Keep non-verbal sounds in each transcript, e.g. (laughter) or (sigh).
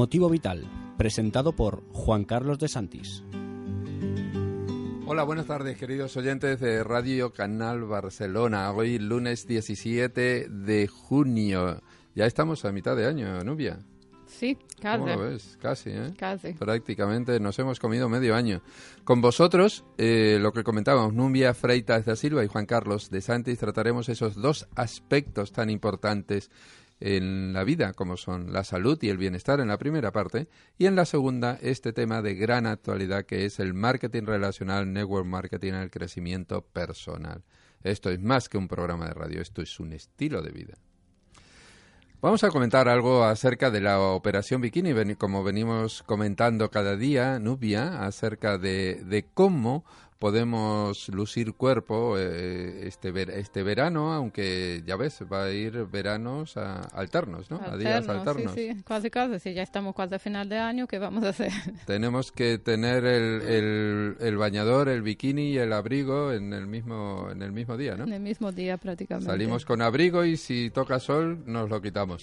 Motivo Vital, presentado por Juan Carlos de Santis. Hola, buenas tardes, queridos oyentes de Radio Canal Barcelona. Hoy, lunes 17 de junio. Ya estamos a mitad de año, Nubia. Sí, casi. ¿Cómo lo ves? Casi, ¿eh? Casi. Prácticamente nos hemos comido medio año. Con vosotros, eh, lo que comentábamos, Nubia Freitas da Silva y Juan Carlos de Santis, trataremos esos dos aspectos tan importantes en la vida, como son la salud y el bienestar en la primera parte, y en la segunda este tema de gran actualidad que es el marketing relacional, network marketing, el crecimiento personal. Esto es más que un programa de radio, esto es un estilo de vida. Vamos a comentar algo acerca de la operación Bikini, como venimos comentando cada día, Nubia, acerca de, de cómo podemos lucir cuerpo eh, este, ver, este verano, aunque ya ves, va a ir veranos a, alternos, ¿no? Alternos, a días alternos. Sí, sí, casi, casi. Si ya estamos casi a final de año, ¿qué vamos a hacer? (laughs) Tenemos que tener el, el, el, bañador, el bikini y el abrigo en el mismo en el mismo día, ¿no? En el mismo día prácticamente. Salimos con abrigo y si toca sol nos lo quitamos.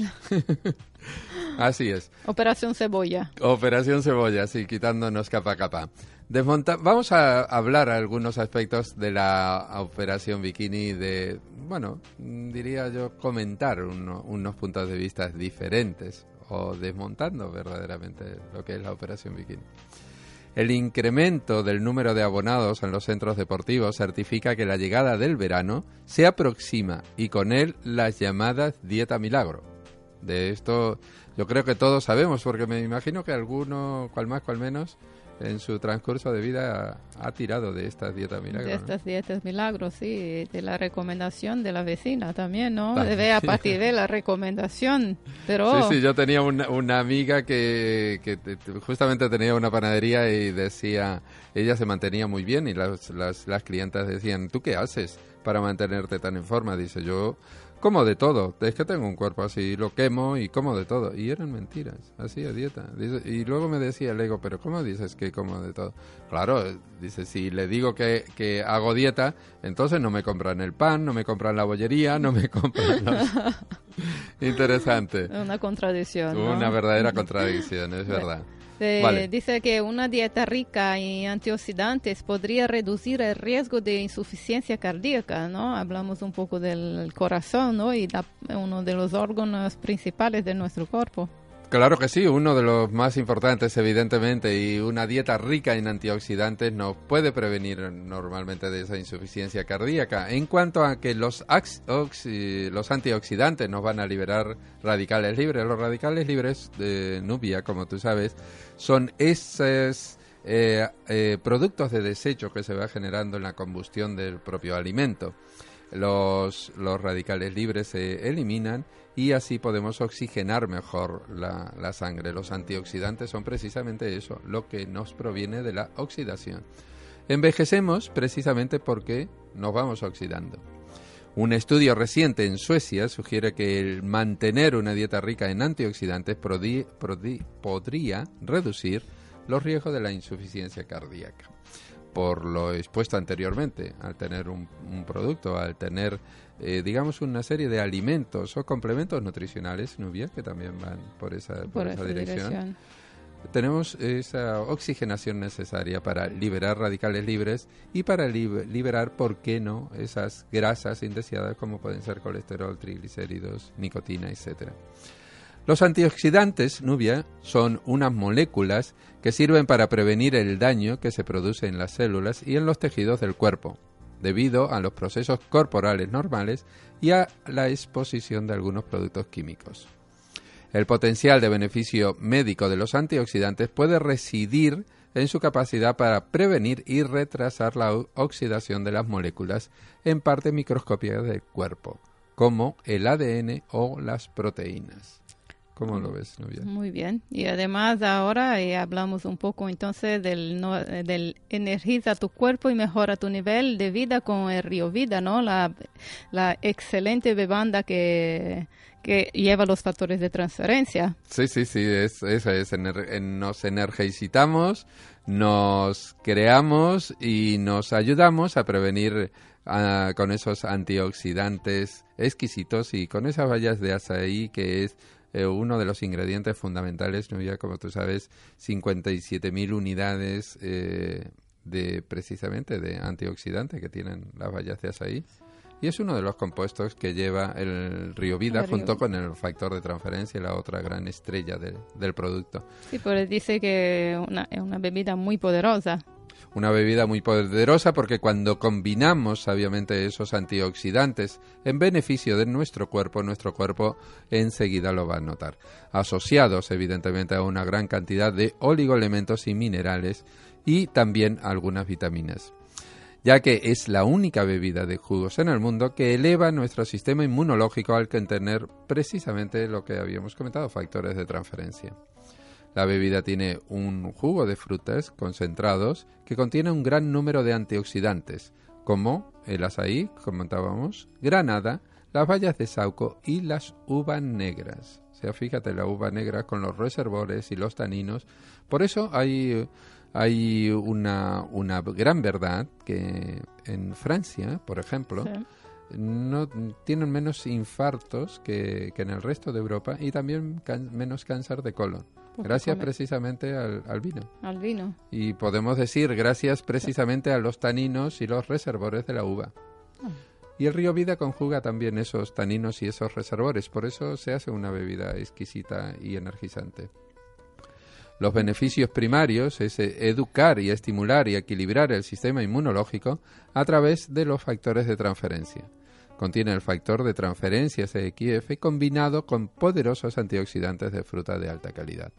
(laughs) Así es. Operación cebolla. Operación cebolla, sí, quitándonos capa a capa. Desmonta Vamos a hablar algunos aspectos de la operación bikini, de, bueno, diría yo, comentar uno, unos puntos de vista diferentes o desmontando verdaderamente lo que es la operación bikini. El incremento del número de abonados en los centros deportivos certifica que la llegada del verano se aproxima y con él las llamadas dieta milagro. De esto yo creo que todos sabemos, porque me imagino que alguno, cual más, cual menos, en su transcurso de vida ha, tirado de estas dietas milagros. De estas dietas milagros, sí, de la recomendación de la vecina también, ¿no? Debe a partir de la recomendación, pero... Sí, sí, yo tenía una, una amiga que, que, justamente tenía una panadería y decía, ella se mantenía muy bien y las, las, las clientas decían, ¿tú qué haces para mantenerte tan en forma? Dice, yo como de todo, es que tengo un cuerpo así, lo quemo y como de todo. Y eran mentiras, hacía dieta. Dice, y luego me decía el ego, pero ¿cómo dices que como de todo? Claro, dice, si le digo que, que hago dieta, entonces no me compran el pan, no me compran la bollería, no me (laughs) compran los... (laughs) Interesante. Una contradicción. ¿no? Una verdadera (laughs) contradicción, es verdad. Eh, vale. Dice que una dieta rica en antioxidantes podría reducir el riesgo de insuficiencia cardíaca, ¿no? Hablamos un poco del corazón, ¿no? Y la, uno de los órganos principales de nuestro cuerpo. Claro que sí, uno de los más importantes, evidentemente, y una dieta rica en antioxidantes nos puede prevenir normalmente de esa insuficiencia cardíaca. En cuanto a que los, antioxidantes nos van a liberar radicales libres, los radicales libres de Nubia, como tú sabes, son esos eh, eh, productos de desecho que se va generando en la combustión del propio alimento. Los, radicales libres se eliminan y así podemos oxigenar mejor la, la, sangre. Los antioxidantes son precisamente eso, lo que nos proviene de la oxidación. Envejecemos precisamente porque nos vamos oxidando. Un estudio reciente en Suecia sugiere que el mantener una dieta rica en antioxidantes podría reducir los riesgos de la insuficiencia cardíaca por lo expuesto anteriormente, al tener un, un producto, al tener, eh, digamos, una serie de alimentos o complementos nutricionales, Nubia, que también van por esa, por, por esa, esa dirección. dirección. Tenemos esa oxigenación necesaria para liberar radicales libres y para li liberar, ¿por qué no?, esas grasas indeseadas como pueden ser colesterol, triglicéridos, nicotina, etcétera. Los antioxidantes, Nubia, son unas moléculas que sirven para prevenir el daño que se produce en las células y en los tejidos del cuerpo, debido a los procesos corporales normales y a la exposición de algunos productos químicos. El potencial de beneficio médico de los antioxidantes puede residir en su capacidad para prevenir y retrasar la oxidación de las moléculas en parte microscópicas del cuerpo, como el ADN o las proteínas. ¿Cómo lo ves? Muy bien. Y además ahora eh, hablamos un poco entonces del, no, del energiza tu cuerpo y mejora tu nivel de vida con el río Vida, ¿no? La, la excelente bebanda que, que lleva los factores de transferencia. Sí, sí, sí, es, eso es. nos energizamos, nos creamos y nos ayudamos a prevenir con esos antioxidantes exquisitos y con esas vallas de azaí que es eh, uno de los ingredientes fundamentales, ¿no? ya como tú sabes, 57.000 unidades eh, de precisamente de antioxidante que tienen las bayas de azaí. Y es uno de los compuestos que lleva el río Vida junto con el factor de transferencia, la otra gran estrella del producto. Sí, pues dice que es una bebida muy poderosa una bebida muy poderosa porque cuando combinamos sabiamente esos antioxidantes en beneficio de nuestro cuerpo, nuestro cuerpo enseguida lo va a notar. Asociados evidentemente a una gran cantidad de oligoelementos y minerales y también algunas vitaminas ya que es la única bebida de jugos en el mundo que eleva nuestro sistema inmunológico al tener precisamente lo que habíamos comentado, factores de transferencia. La bebida tiene un jugo de frutas concentrados que contiene un gran número de antioxidantes, como el azaí, comentábamos, granada, las bayas de sauco y las uvas negras. O sea, fíjate, la uva negra con los reservores y los taninos. Por eso hay, hay una, una gran verdad que en Francia, por ejemplo, no tienen menos infartos que, que, en el resto de Europa y también menos cáncer de colon gracias precisamente al, vino. Al vino. Y podemos decir gracias precisamente a los taninos y los reservores de la uva. Ah. Y el río Vida conjuga también esos taninos y esos reservores, por eso se hace una bebida exquisita y energizante. Los beneficios primarios es eh, educar y estimular y equilibrar el sistema inmunológico a través de los factores de transferencia. Contiene el factor de transferencia SXF combinado con poderosos antioxidantes de fruta de alta calidad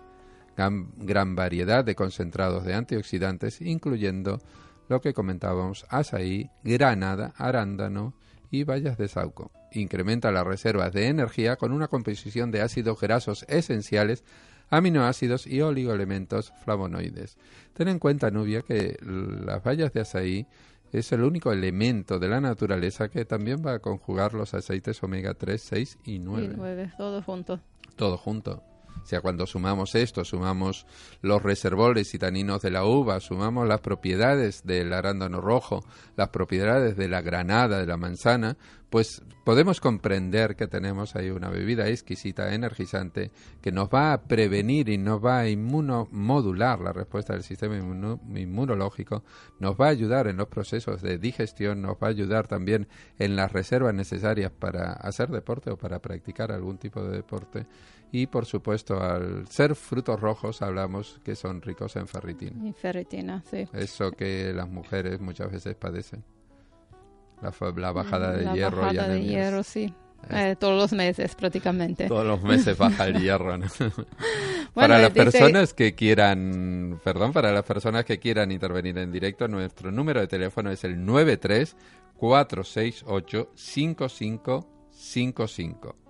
gran, variedad de concentrados de antioxidantes, incluyendo lo que comentábamos, azaí, granada, arándano y bayas de sauco. Incrementa las reservas de energía con una composición de ácidos grasos esenciales, aminoácidos y oligoelementos flavonoides. Ten en cuenta, Nubia, que las bayas de azaí es el único elemento de la naturaleza que también va a conjugar los aceites omega 3, 6 y 9. Y 9, todo junto. Todo junto. Sea, cuando sumamos esto, sumamos los reservores y taninos de la uva, sumamos las propiedades del arándano rojo, las propiedades de la granada, de la manzana, pues podemos comprender que tenemos ahí una bebida exquisita, energizante, que nos va a prevenir y nos va a inmunomodular la respuesta del sistema inmunológico, nos va a ayudar en los procesos de digestión, nos va a ayudar también en las reservas necesarias para hacer deporte o para practicar algún tipo de deporte y por supuesto al ser frutos rojos hablamos que son ricos en ferritina. Y ferritina, sí. Eso que las mujeres muchas veces padecen. La, bajada de la hierro. Bajada de hierro, sí. Eh, todos los meses prácticamente. Todos los meses baja el (laughs) hierro. para las personas que quieran, perdón, para las personas que quieran intervenir en directo, nuestro número de teléfono es el 93 468 5555.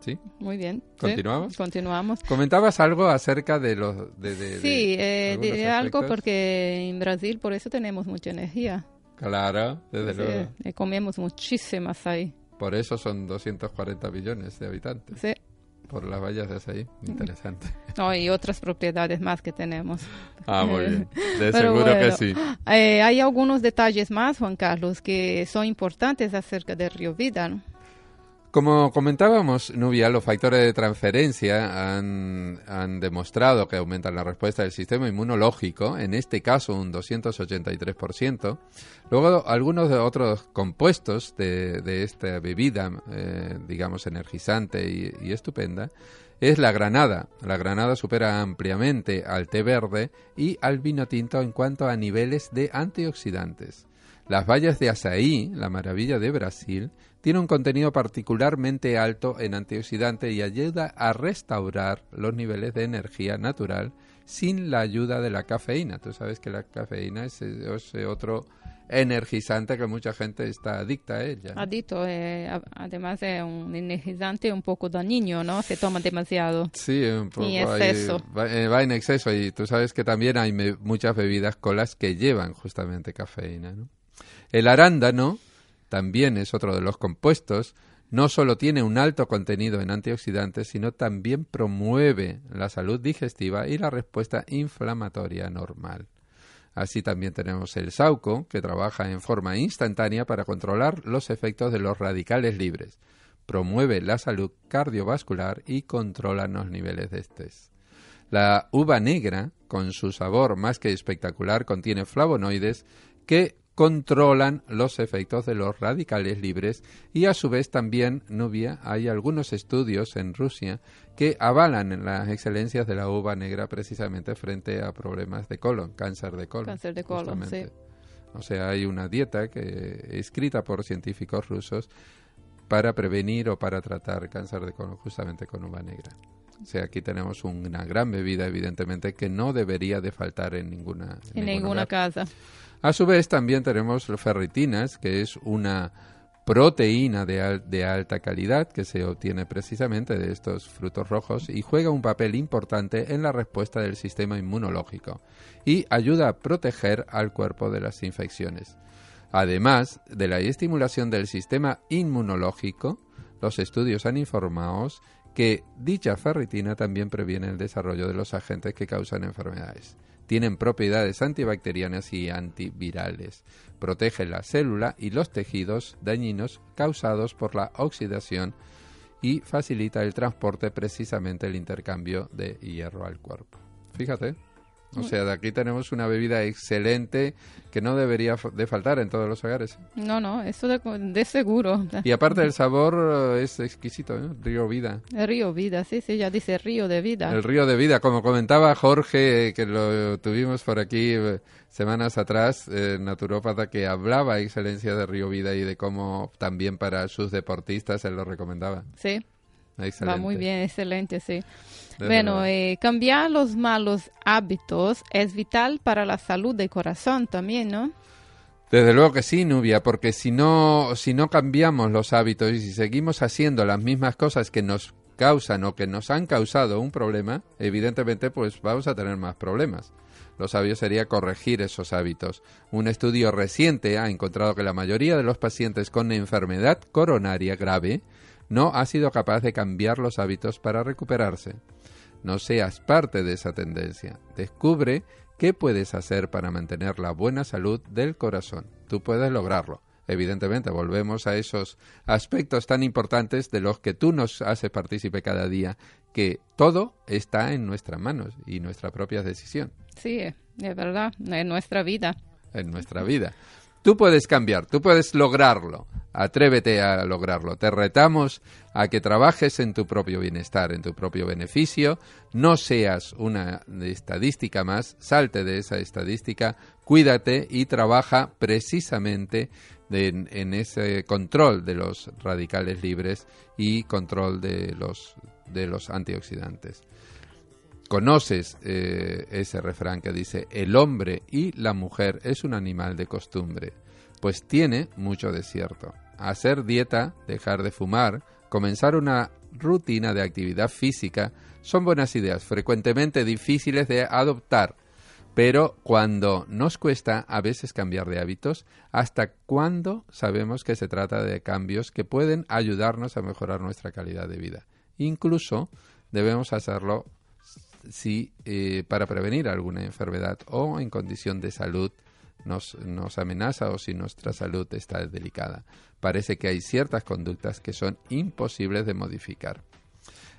¿Sí? Muy bien. ¿Continuamos? continuamos. Comentabas algo acerca de los... De, sí, eh, algo porque en Brasil por eso tenemos mucha energía. Claro, desde luego. Eh, comemos muchísimas ahí. Por eso son 240 millones de habitantes. Sí. Por las vallas de ahí. Interesante. (laughs) No, y otras propiedades más que tenemos. Ah, muy bien. (laughs) De seguro que sí. Eh, hay algunos detalles más, Juan Carlos, que son importantes acerca del río Vida, ¿no? Como comentábamos, Nubia, los factores de transferencia han, demostrado que aumentan la respuesta del sistema inmunológico, en este caso un 283%. Luego, algunos de otros compuestos de, esta bebida, eh, digamos, energizante y, estupenda, es la granada. La granada supera ampliamente al té verde y al vino tinto en cuanto a niveles de antioxidantes. Las bayas de azaí, la maravilla de Brasil, tiene un contenido particularmente alto en antioxidante y ayuda a restaurar los niveles de energía natural sin la ayuda de la cafeína. Tú sabes que la cafeína es, otro energizante que mucha gente está adicta a ella. Adicto, eh, además es un energizante un poco dañino, ¿no? Se toma demasiado. Sí, un poco. En exceso. Eh, va, en exceso y tú sabes que también hay muchas bebidas colas que llevan justamente cafeína, ¿no? El arándano también es otro de los compuestos no solo tiene un alto contenido en antioxidantes, sino también promueve la salud digestiva y la respuesta inflamatoria normal. Así también tenemos el sauco, que trabaja en forma instantánea para controlar los efectos de los radicales libres, promueve la salud cardiovascular y controla los niveles de estrés. La uva negra, con su sabor más que espectacular, contiene flavonoides que controlan los efectos de los radicales libres y a su vez también, Nubia, hay algunos estudios en Rusia que avalan las excelencias de la uva negra precisamente frente a problemas de colon, cáncer de colon. Cáncer de colon, sí. O sea, hay una dieta que escrita por científicos rusos para prevenir o para tratar cáncer de colon justamente con uva negra. O sea, aquí tenemos una gran bebida, evidentemente, que no debería de faltar en ninguna, en, ninguna casa. A su vez, también tenemos ferritinas, que es una proteína de, de, alta calidad que se obtiene precisamente de estos frutos rojos y juega un papel importante en la respuesta del sistema inmunológico y ayuda a proteger al cuerpo de las infecciones. Además de la estimulación del sistema inmunológico, los estudios han informado que dicha ferritina también previene el desarrollo de los agentes que causan enfermedades. Tienen propiedades antibacterianas y antivirales. Protege la célula y los tejidos dañinos causados por la oxidación y facilita el transporte precisamente el intercambio de hierro al cuerpo. Fíjate. O sea, de aquí tenemos una bebida excelente que no debería de faltar en todos los hogares. No, no, eso de, seguro. Y aparte el sabor eh, es exquisito, ¿eh? Río Vida. El río Vida, sí, sí, ya dice río de vida. El río de vida, como comentaba Jorge, que lo tuvimos por aquí eh, semanas atrás, naturópata, que hablaba excelencia de río vida y de cómo también para sus deportistas él lo recomendaba. Sí. Va muy bien, excelente, sí. Bueno, eh, cambiar los malos hábitos es vital para la salud del corazón también, ¿no? Desde luego que sí, Nubia, porque si no, si no cambiamos los hábitos y si seguimos haciendo las mismas cosas que nos causan o que nos han causado un problema, evidentemente pues vamos a tener más problemas. Lo sabio sería corregir esos hábitos. Un estudio reciente ha encontrado que la mayoría de los pacientes con enfermedad coronaria grave no ha sido capaz de cambiar los hábitos para recuperarse. No seas parte de esa tendencia. Descubre qué puedes hacer para mantener la buena salud del corazón. Tú puedes lograrlo. Evidentemente, volvemos a esos aspectos tan importantes de los que tú nos haces partícipe cada día, que todo está en nuestras manos y nuestra propia decisión. Sí, es verdad, en nuestra vida. En nuestra vida. Tú puedes cambiar, tú puedes lograrlo. Atrévete a lograrlo. Te retamos a que trabajes en tu propio bienestar, en tu propio beneficio. No seas una estadística más, salte de esa estadística, cuídate y trabaja precisamente en, ese control de los radicales libres y control de los, de los antioxidantes conoces eh, ese refrán que dice el hombre y la mujer es un animal de costumbre, pues tiene mucho de cierto. Hacer dieta, dejar de fumar, comenzar una rutina de actividad física son buenas ideas, frecuentemente difíciles de adoptar, pero cuando nos cuesta a veces cambiar de hábitos, ¿hasta cuándo sabemos que se trata de cambios que pueden ayudarnos a mejorar nuestra calidad de vida? Incluso debemos hacerlo si eh, para prevenir alguna enfermedad o en condición de salud nos, nos amenaza o si nuestra salud está delicada. Parece que hay ciertas conductas que son imposibles de modificar.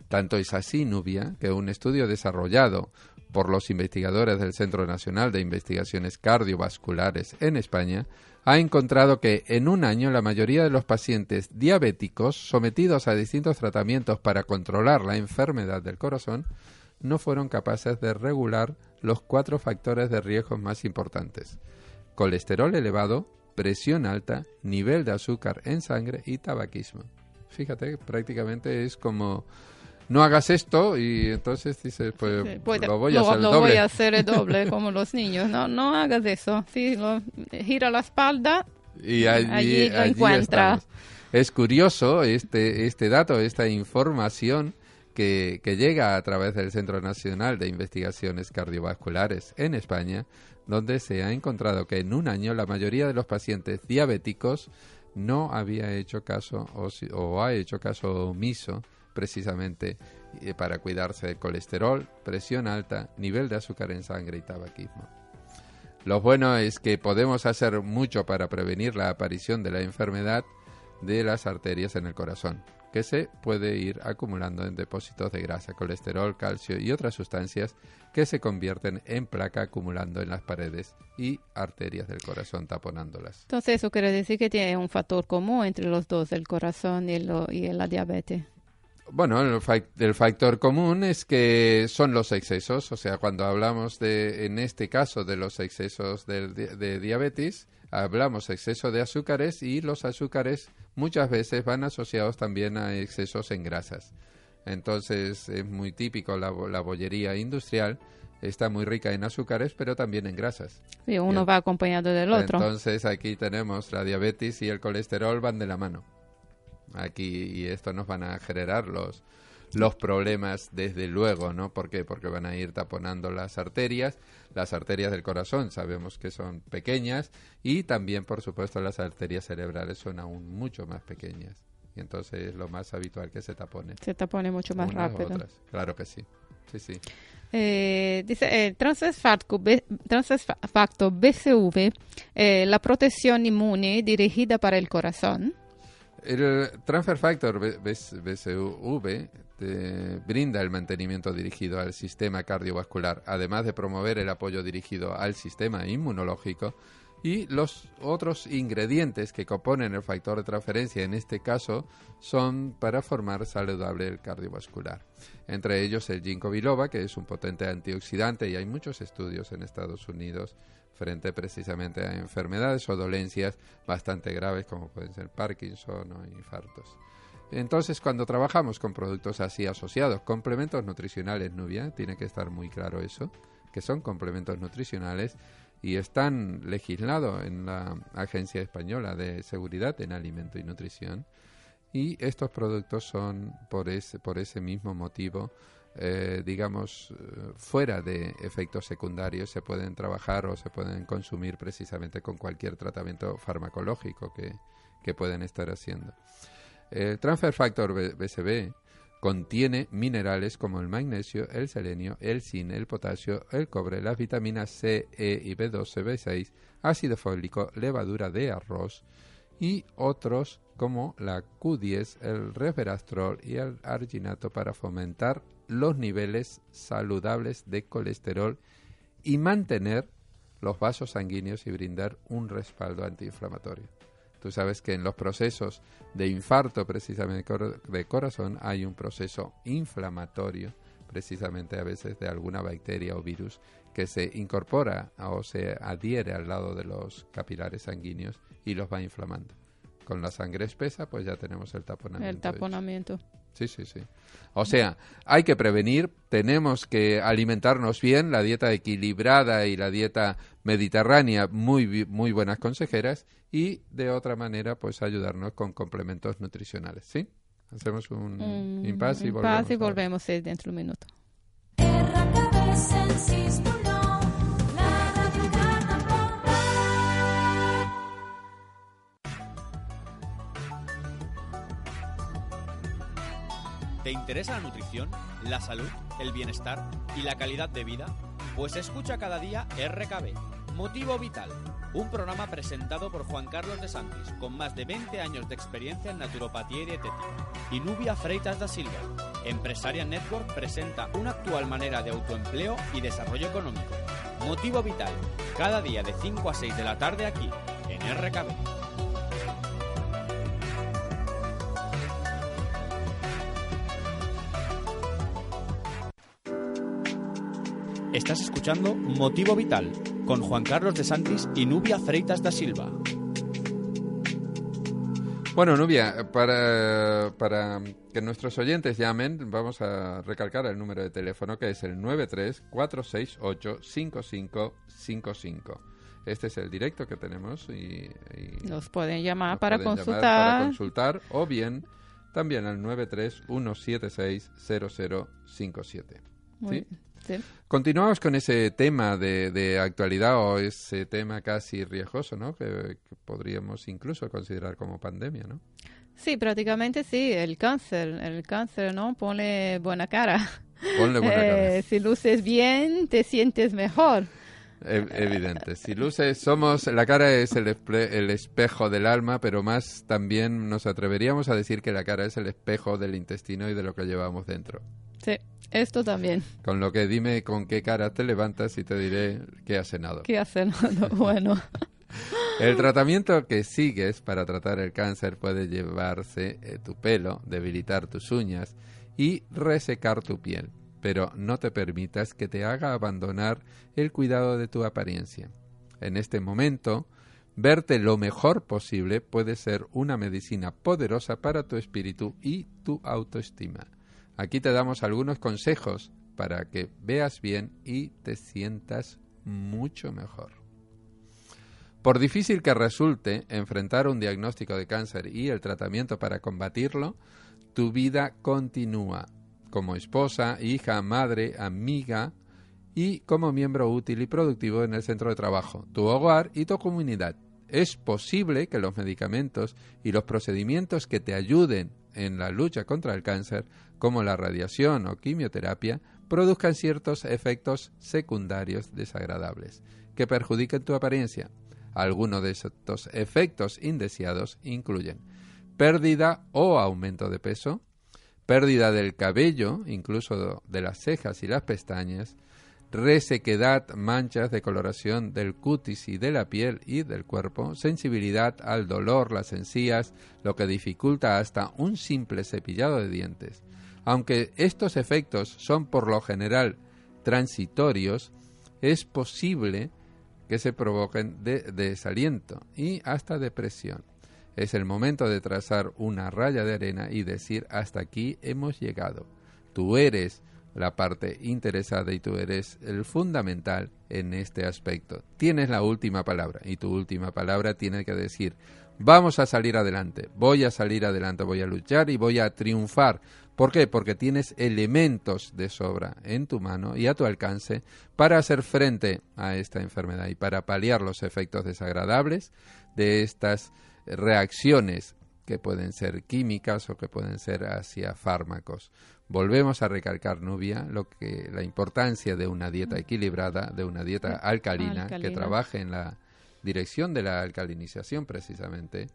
Tanto es así, Nubia, que un estudio desarrollado por los investigadores del Centro Nacional de Investigaciones Cardiovasculares en España ha encontrado que en un año la mayoría de los pacientes diabéticos sometidos a distintos tratamientos para controlar la enfermedad del corazón no fueron capaces de regular los cuatro factores de riesgo más importantes. Colesterol elevado, presión alta, nivel de azúcar en sangre y tabaquismo. Fíjate, prácticamente es como no hagas esto y entonces dices, pues, pues lo voy a hacer lo doble. voy a hacer doble como los niños. No, no hagas eso. Sí, lo, gira la espalda y allí, allí lo allí encuentra. estamos. Es curioso este, este dato, esta información que, llega a través del Centro Nacional de Investigaciones Cardiovasculares en España, donde se ha encontrado que en un año la mayoría de los pacientes diabéticos no había hecho caso o ha hecho caso omiso precisamente eh, para cuidarse del colesterol, presión alta, nivel de azúcar en sangre y tabaquismo. Lo bueno es que podemos hacer mucho para prevenir la aparición de la enfermedad de las arterias en el corazón, que se puede ir acumulando en depósitos de grasa, colesterol, calcio y otras sustancias que se convierten en placa acumulando en las paredes y arterias del corazón taponándolas. Entonces eso quiere decir que tiene un factor común entre los dos, el corazón y, lo- y la diabetes. Bueno, el, fac- el factor común es que son los excesos, o sea, cuando hablamos de, en este caso, de los excesos di- de, diabetes, hablamos exceso de azúcares y los azúcares muchas veces van asociados también a excesos en grasas. Entonces es muy típico la, la bollería industrial, está muy rica en azúcares, pero también en grasas. Y uno Bien. va acompañado del otro. Entonces aquí tenemos la diabetes y el colesterol van de la mano. Aquí y esto nos van a generar los los problemas desde luego, ¿no? ¿Por qué? Porque van a ir taponando las arterias, las arterias del corazón sabemos que son pequeñas y también por supuesto las arterias cerebrales son aún mucho más pequeñas. Y entonces es lo más habitual que se tapone. Se te pone mucho más unas rápido. otras. Claro que sí. Sí, sí. Eh, dice, fa- factor BCV, eh, la protección inmune dirigida para el corazón. El transfer factor BCV te brinda el mantenimiento dirigido al sistema cardiovascular, además de promover el apoyo dirigido al sistema inmunológico y los otros ingredientes que componen el factor de transferencia en este caso son para formar saludable el cardiovascular. Entre ellos el ginkgo biloba, que es un potente antioxidante y hay muchos estudios en Estados Unidos frente precisamente a enfermedades o dolencias bastante graves como pueden ser Parkinson o infartos. Entonces, cuando trabajamos con productos así asociados, complementos nutricionales, Nubia, tiene que estar muy claro eso, que son complementos nutricionales y están legislados en la Agencia Española de Seguridad en Alimento y Nutrición. Y estos productos son, por ese, por ese mismo motivo, eh, digamos, fuera de efectos secundarios, se pueden trabajar o se pueden consumir precisamente con cualquier tratamiento farmacológico que, que pueden estar haciendo. El Transfer Factor BCB contiene minerales como el magnesio, el selenio, el zinc, el potasio, el cobre, las vitaminas C, E y B12, B6, ácido fólico, levadura de arroz y otros como la Q10, el resveratrol y el arginato para fomentar los niveles saludables de colesterol y mantener los vasos sanguíneos y brindar un respaldo antiinflamatorio. Tú sabes que en los procesos de infarto precisamente de corazón hay un proceso inflamatorio precisamente a veces de alguna bacteria o virus que se incorpora o se adhiere al lado de los capilares sanguíneos y los va inflamando. Con la sangre espesa pues ya tenemos el taponamiento. El taponamiento. Sí, sí, sí. O sea, hay que prevenir, tenemos que alimentarnos bien, la dieta equilibrada y la dieta mediterránea, muy, bi- muy buenas consejeras, y de otra manera, pues ayudarnos con complementos nutricionales, ¿sí? Hacemos un Un impasse y impasse volvemos. y ahora. volvemos eh, dentro de un minuto. ¿Te interesa la nutrición, la salud, el bienestar y la calidad de vida? Pues escucha cada día RKB, Motivo Vital, un programa presentado por Juan Carlos de Santis, con más de 20 años de experiencia en naturopatía y dietética, y Nubia Freitas da Silva. Empresaria Network presenta una actual manera de autoempleo y desarrollo económico. Motivo Vital, cada día de 5 a 6 de la tarde aquí, en RKB. Estás escuchando Motivo Vital con Juan Carlos de Santis y Nubia Freitas da Silva. Bueno, Nubia, para, para que nuestros oyentes llamen, vamos a recalcar el número de teléfono que es el 93-468-5555. Este es el directo que tenemos y, y Nos pueden llamar nos para pueden llamar consultar. para consultar o bien también al 93-176-0057. Muy- ¿Sí? Sí. Continuamos con ese tema de, de actualidad o ese tema casi riesgoso, ¿no? Que, que podríamos incluso considerar como pandemia, ¿no? Sí, prácticamente sí, el cáncer, el cáncer, ¿no? Pone buena cara. Ponle buena cara. Eh, si luces bien, te sientes mejor. Ev- Evidente. Si luces, somos, la cara es el espejo del alma, pero más también nos atreveríamos a decir que la cara es el espejo del intestino y de lo que llevamos dentro. Sí, esto también. Con lo que dime con qué cara te levantas y te diré qué has cenado. ¿Qué (laughs) bueno, (laughs) El tratamiento que sigues para tratar el cáncer puede llevarse eh, tu pelo, debilitar tus uñas y resecar tu piel, pero no te permitas que te haga abandonar el cuidado de tu apariencia. En este momento, verte lo mejor posible puede ser una medicina poderosa para tu espíritu y tu autoestima. Aquí te damos algunos consejos para que veas bien y te sientas mucho mejor. Por difícil que resulte enfrentar un diagnóstico de cáncer y el tratamiento para combatirlo, tu vida continúa como esposa, hija, madre, amiga y como miembro útil y productivo en el centro de trabajo, tu hogar y tu comunidad. Es posible que los medicamentos y los procedimientos que te ayuden en la lucha contra el cáncer, como la radiación o quimioterapia, produzcan ciertos efectos secundarios desagradables que perjudiquen tu apariencia. Algunos de estos efectos indeseados incluyen pérdida o aumento de peso, pérdida del cabello, incluso de las cejas y las pestañas, resequedad, manchas de coloración del cutis y de la piel y del cuerpo, sensibilidad al dolor, las encías, lo que dificulta hasta un simple cepillado de dientes. Aunque estos efectos son por lo general transitorios, es posible que se provoquen de desaliento y hasta depresión. Es el momento de trazar una raya de arena y decir hasta aquí hemos llegado. Tú eres la parte interesada y tú eres el fundamental en este aspecto. Tienes la última palabra y tu última palabra tiene que decir vamos a salir adelante, voy a salir adelante, voy a luchar y voy a triunfar. ¿Por qué? Porque tienes elementos de sobra en tu mano y a tu alcance para hacer frente a esta enfermedad y para paliar los efectos desagradables de estas reacciones que pueden ser químicas o que pueden ser hacia fármacos. Volvemos a recalcar, Nubia, lo que la importancia de una dieta equilibrada, de una dieta alcalina, que trabaje en la dirección de la alcalinización precisamente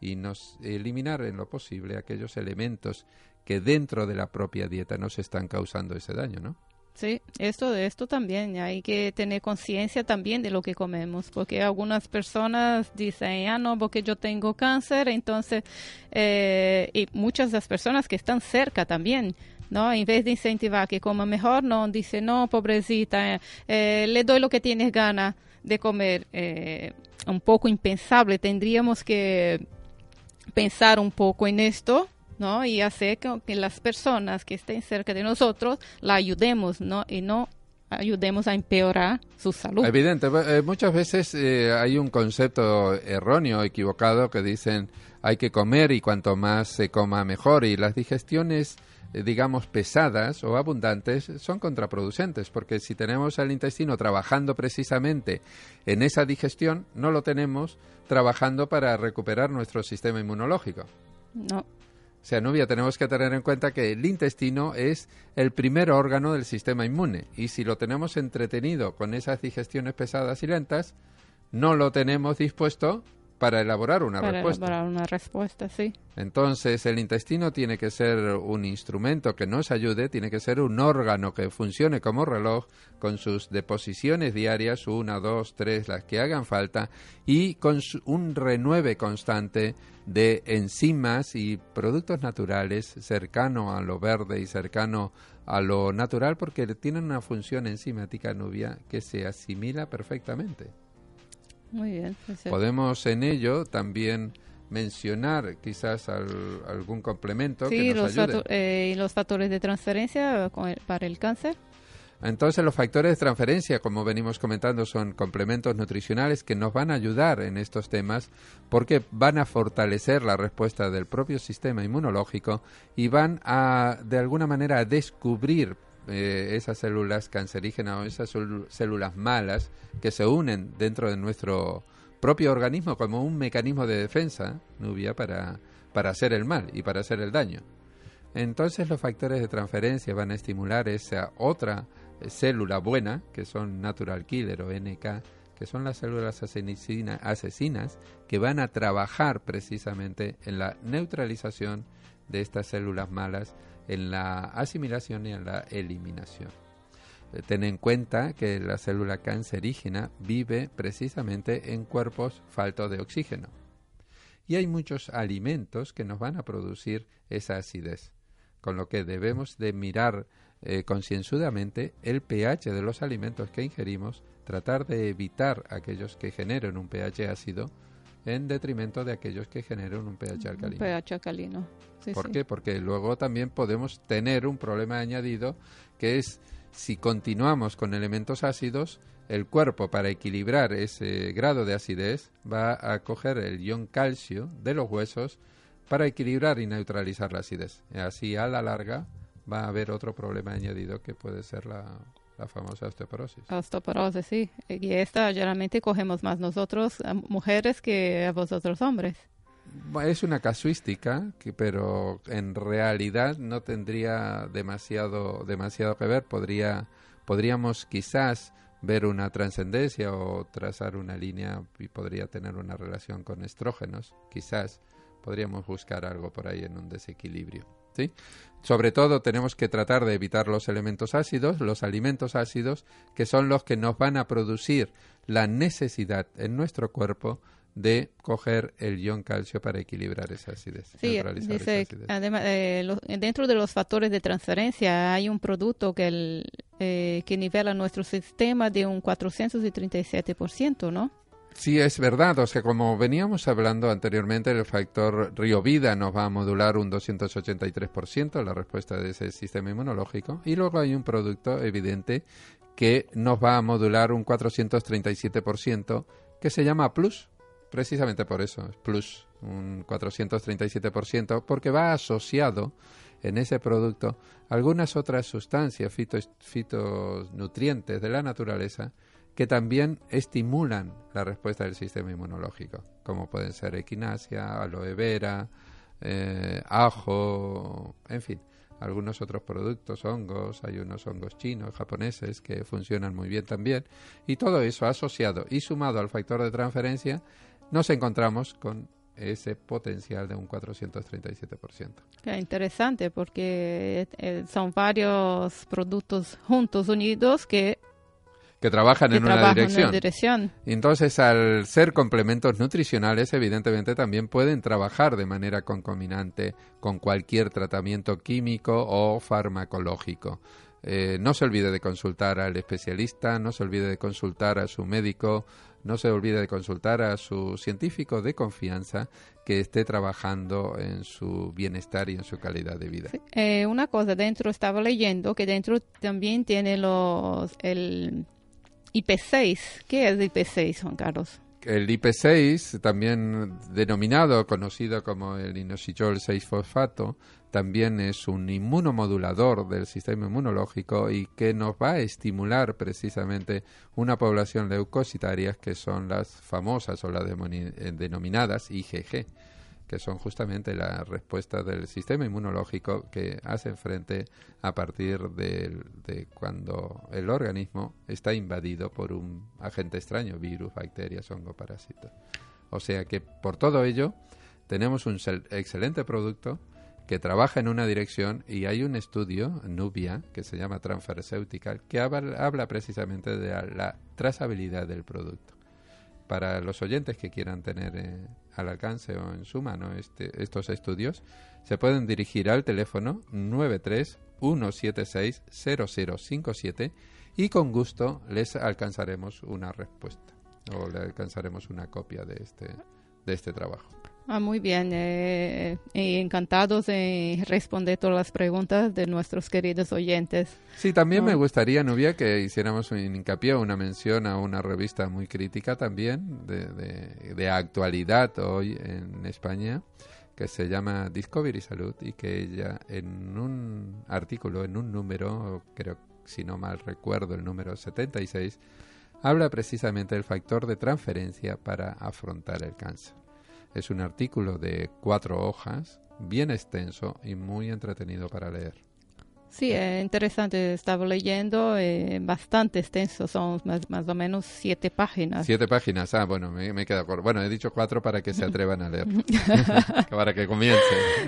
y nos eliminar en lo posible aquellos elementos que dentro de la propia dieta nos están causando ese daño, ¿no? Sí, esto, esto también, hay que tener conciencia también de lo que comemos, porque algunas personas dicen, ah, no, porque yo tengo cáncer, entonces, eh, y muchas de las personas que están cerca también, ¿no? En vez de incentivar que coma mejor, no, dice, no, pobrecita, eh, le doy lo que tienes ganas de comer, eh, un poco impensable, tendríamos que pensar un poco en esto, ¿no? Y hacer que, las personas que estén cerca de nosotros la ayudemos, ¿no? Y no ayudemos a empeorar su salud. Evidente, eh, muchas veces eh, hay un concepto erróneo, equivocado, que dicen hay que comer y cuanto más se coma mejor. Y las digestiones, digamos, pesadas o abundantes son contraproducentes, porque si tenemos el intestino trabajando precisamente en esa digestión, no lo tenemos trabajando para recuperar nuestro sistema inmunológico. No, O sea, Nubia, tenemos que tener en cuenta que el intestino es el primer órgano del sistema inmune y si lo tenemos entretenido con esas digestiones pesadas y lentas, no lo tenemos dispuesto para elaborar una para respuesta. elaborar una respuesta, sí. Entonces, el intestino tiene que ser un instrumento que nos ayude, tiene que ser un órgano que funcione como reloj con sus deposiciones diarias, una, dos, tres, las que hagan falta, y con un renueve constante de enzimas y productos naturales cercano a lo verde y cercano a lo natural, porque tienen una función enzimática nubia que se asimila perfectamente. Muy bien. Podemos en ello también mencionar quizás al- algún complemento Sí, que nos los, ayude. eh, y los factores de transferencia para el cáncer. Entonces los factores de transferencia, como venimos comentando, son complementos nutricionales que nos van a ayudar en estos temas porque van a fortalecer la respuesta del propio sistema inmunológico y van a, de alguna manera, a descubrir eh, esas células cancerígenas o esas célu- células malas que se unen dentro de nuestro propio organismo como un mecanismo de defensa, Nubia, para, para hacer el mal y para hacer el daño. Entonces los factores de transferencia van a estimular esa otra célula buena, que son natural killer o NK, que son las células asesinas, que van a trabajar precisamente en la neutralización de estas células malas, en la asimilación y en la eliminación. Eh, Ten en cuenta que la célula cancerígena vive precisamente en cuerpos faltos de oxígeno. Y hay muchos alimentos que nos van a producir esa acidez con lo que debemos de mirar eh, concienzudamente el pH de los alimentos que ingerimos, tratar de evitar aquellos que generen un pH ácido en detrimento de aquellos que generen un pH alcalino. pH alcalino. Sí, ¿Por sí. qué? Porque luego también podemos tener un problema añadido que es si continuamos con elementos ácidos, el cuerpo para equilibrar ese grado de acidez va a coger el ion calcio de los huesos para equilibrar y neutralizar la acidez. Así a la larga va a haber otro problema añadido que puede ser la, la famosa osteoporosis. Osteoporosis, sí. Y esta generalmente cogemos más nosotros, a mujeres, que a vosotros hombres. Es una casuística, que, pero en realidad no tendría demasiado, demasiado que ver. Podría, podríamos quizás ver una trascendencia o trazar una línea y podría tener una relación con estrógenos. Quizás podríamos buscar algo por ahí en un desequilibrio. ¿sí? Sobre todo tenemos que tratar de evitar los elementos ácidos, los alimentos ácidos, que son los que nos van a producir la necesidad en nuestro cuerpo de coger el ion calcio para equilibrar esa acidez. Sí, neutralizar dice, esa acidez. además, eh, lo- dentro de los factores de transferencia hay un producto que, el, eh, que nivela nuestro sistema de un 437%, ¿no? Sí, es verdad. O sea, como veníamos hablando anteriormente, el factor Río Vida nos va a modular un 283% la respuesta de ese sistema inmunológico. Y luego hay un producto evidente que nos va a modular un 437% que se llama Plus. Precisamente por eso, es Plus, un 437%, porque va asociado en ese producto algunas otras sustancias fito, fitonutrientes de la naturaleza que también estimulan la respuesta del sistema inmunológico, como pueden ser equinacia, aloe vera, eh, ajo, en fin, algunos otros productos, hongos, hay unos hongos chinos, japoneses que funcionan muy bien también, y todo eso asociado y sumado al factor de transferencia, nos encontramos con ese potencial de un 437%. Qué interesante porque eh, son varios productos juntos, unidos, que, Que trabajan que en una dirección. en una dirección. Entonces, al ser complementos nutricionales, evidentemente también pueden trabajar de manera concominante con cualquier tratamiento químico o farmacológico. Eh, no se olvide de consultar al especialista, no se olvide de consultar a su médico, no se olvide de consultar a su científico de confianza que esté trabajando en su bienestar y en su calidad de vida. Sí. Eh, una cosa, dentro estaba leyendo que dentro también tiene los el IP6. ¿Qué es IP6, Juan Carlos? El IP6, también denominado, conocido como el inositol 6-fosfato, también es un inmunomodulador del sistema inmunológico y que nos va a estimular precisamente una población leucocitarias que son las famosas o las eh, denominadas IgG, que son justamente la respuesta del sistema inmunológico que hacen frente a partir de, cuando el organismo está invadido por un agente extraño, virus, bacterias, hongo, parásito. O sea que por todo ello tenemos un excelente producto que trabaja en una dirección y hay un estudio, Nubia, que se llama Transferceutical, que habla, precisamente de la, la trazabilidad del producto. Para los oyentes que quieran tener eh, al alcance o en su mano este- estos estudios, se pueden dirigir al teléfono 93-176-0057 y con gusto les alcanzaremos una respuesta o le alcanzaremos una copia de este, de este trabajo. Ah, muy bien. eh, y encantados de responder todas las preguntas de nuestros queridos oyentes. Sí, también me Ah. gustaría, Nubia, que hiciéramos un hincapié, una mención a una revista muy crítica también, de, de- de actualidad hoy en España, que se llama Discovery Salud y que ella en un artículo, en un número, creo, si no mal recuerdo, el número 76, habla precisamente del factor de transferencia para afrontar el cáncer. Es un artículo de cuatro hojas, bien extenso y muy entretenido para leer. Sí, es interesante. Estaba leyendo, eh, bastante extenso, son más, más o menos siete páginas. Siete páginas, ah, bueno, me, me queda corto. Bueno, he dicho cuatro para que se (laughs) atrevan a leer, (laughs) para que comiencen.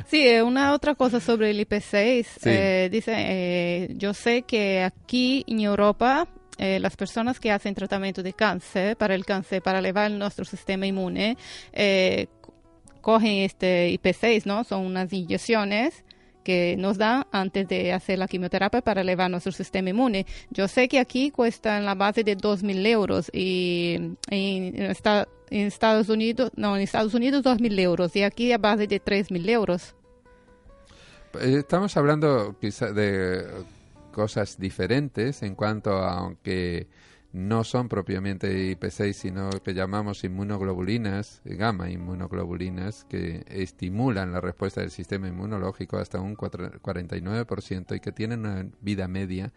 Sí, eh, una otra cosa sobre el IP6. Sí. eh, dice, eh, yo sé que aquí en Europa eh, las personas que hacen tratamiento de cáncer, para el cáncer, para elevar nuestro sistema inmune, eh, cogen este IP6, ¿no? Son unas inyecciones que nos dan antes de hacer la quimioterapia para elevar nuestro sistema inmune. Yo sé que aquí cuesta en la base de 2.000 euros y en, en esta- en Estados Unidos, no, en Estados Unidos 2.000 euros y aquí a base de 3.000 euros. Eh, Estamos hablando quizá de cosas diferentes en cuanto a, aunque no son propiamente IP6, sino que llamamos inmunoglobulinas, gamma inmunoglobulinas, que estimulan la respuesta del sistema inmunológico hasta un cuatro- 49% y que tienen una vida media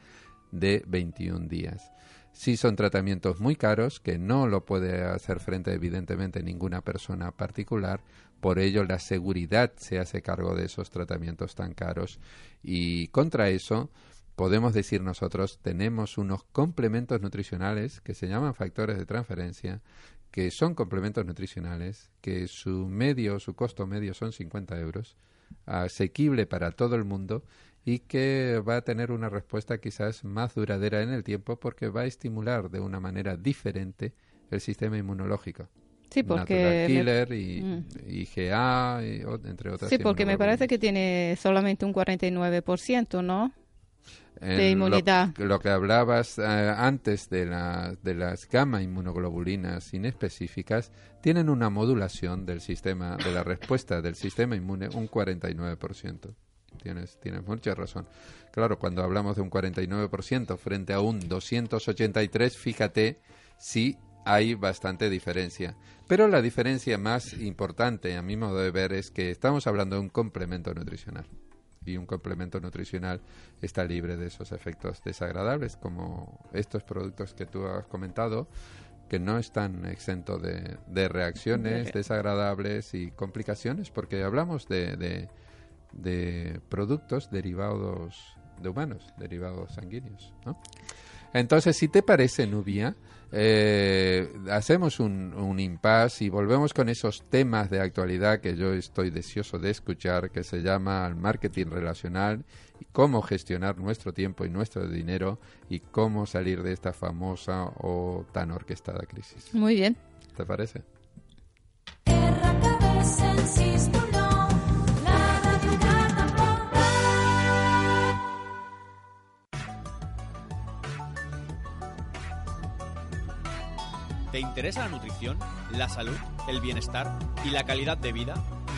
de 21 días. Sí son tratamientos muy caros que no lo puede hacer frente evidentemente ninguna persona particular, por ello la seguridad se hace cargo de esos tratamientos tan caros y contra eso podemos decir nosotros tenemos unos complementos nutricionales que se llaman factores de transferencia que son complementos nutricionales que su medio, su costo medio son 50 euros asequible para todo el mundo y que va a tener una respuesta quizás más duradera en el tiempo porque va a estimular de una manera diferente el sistema inmunológico. Sí, porque Natural me- Killer y Mm. IgA, y entre otras. Sí, porque me parece que tiene solamente un 49%, ¿no? De inmunidad. Lo, lo que hablabas eh, antes de, la- de las gamma inmunoglobulinas inespecíficas tienen una modulación del sistema, de la respuesta del sistema inmune, un 49%. Tienes, tienes mucha razón. Claro, cuando hablamos de un 49% frente a un 283, fíjate si hay bastante diferencia. Pero la diferencia más importante, a mi modo de ver, es que estamos hablando de un complemento nutricional y un complemento nutricional está libre de esos efectos desagradables, como estos productos que tú has comentado, que no están exentos de, de reacciones De- desagradables y complicaciones, porque hablamos de, de, de productos derivados de humanos, derivados sanguíneos. ¿no? Entonces, si te parece, Nubia, eh, hacemos un, un impasse y volvemos con esos temas de actualidad que yo estoy deseoso de escuchar, que se llama el marketing relacional, y cómo gestionar nuestro tiempo y nuestro dinero y cómo salir de esta famosa o tan orquestada crisis. Muy bien. ¿Te parece? ¿Te interesa la nutrición, la salud, el bienestar y la calidad de vida?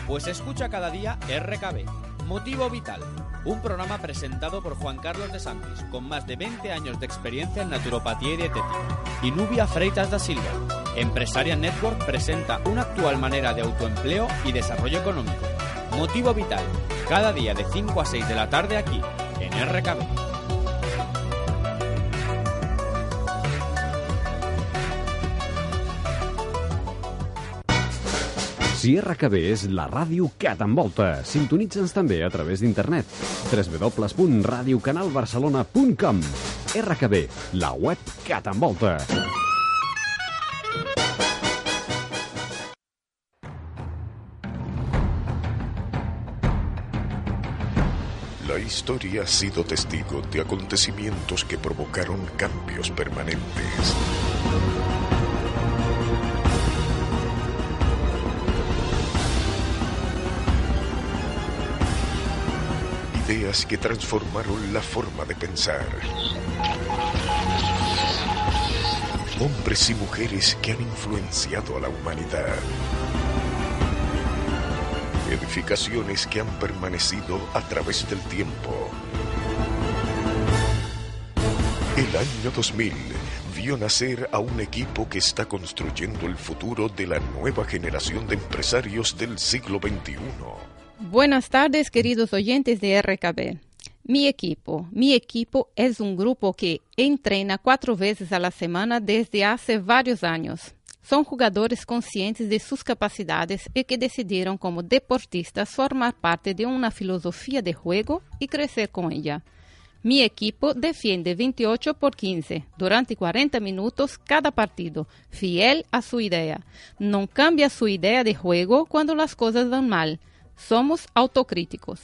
Pues escucha cada día RKB, Motivo Vital, un programa presentado por Juan Carlos de Santis, con más de 20 años de experiencia en naturopatía y dietética, y Nubia Freitas da Silva. Empresaria Network presenta una actual manera de autoempleo y desarrollo económico. Motivo Vital, cada día de 5 a 6 de la tarde aquí, en RKB. Si RKB és la ràdio que t'envolta, sintonitza'ns també a través d'internet. www.radiocanalbarcelona.com RKB, la web que. La historia ha sido testigo de acontecimientos que provocaron cambios permanentes. Que transformaron la forma de pensar. Hombres y mujeres que han influenciado a la humanidad. edificaciones que han permanecido a través del tiempo. El año 2000 vio nacer a un equipo que está construyendo el futuro de la nueva generación de empresarios del siglo XXI. Buenas tardes, queridos oyentes de RKB. Mi equipo. Mi equipo es un grupo que entrena cuatro veces a la semana desde hace varios años. Son jugadores conscientes de sus capacidades y que decidieron como deportistas formar parte de una filosofía de juego y crecer con ella. Mi equipo defiende 28 por 15 durante 40 minutos cada partido, fiel a su idea. No cambia su idea de juego cuando las cosas van mal. Somos autocríticos.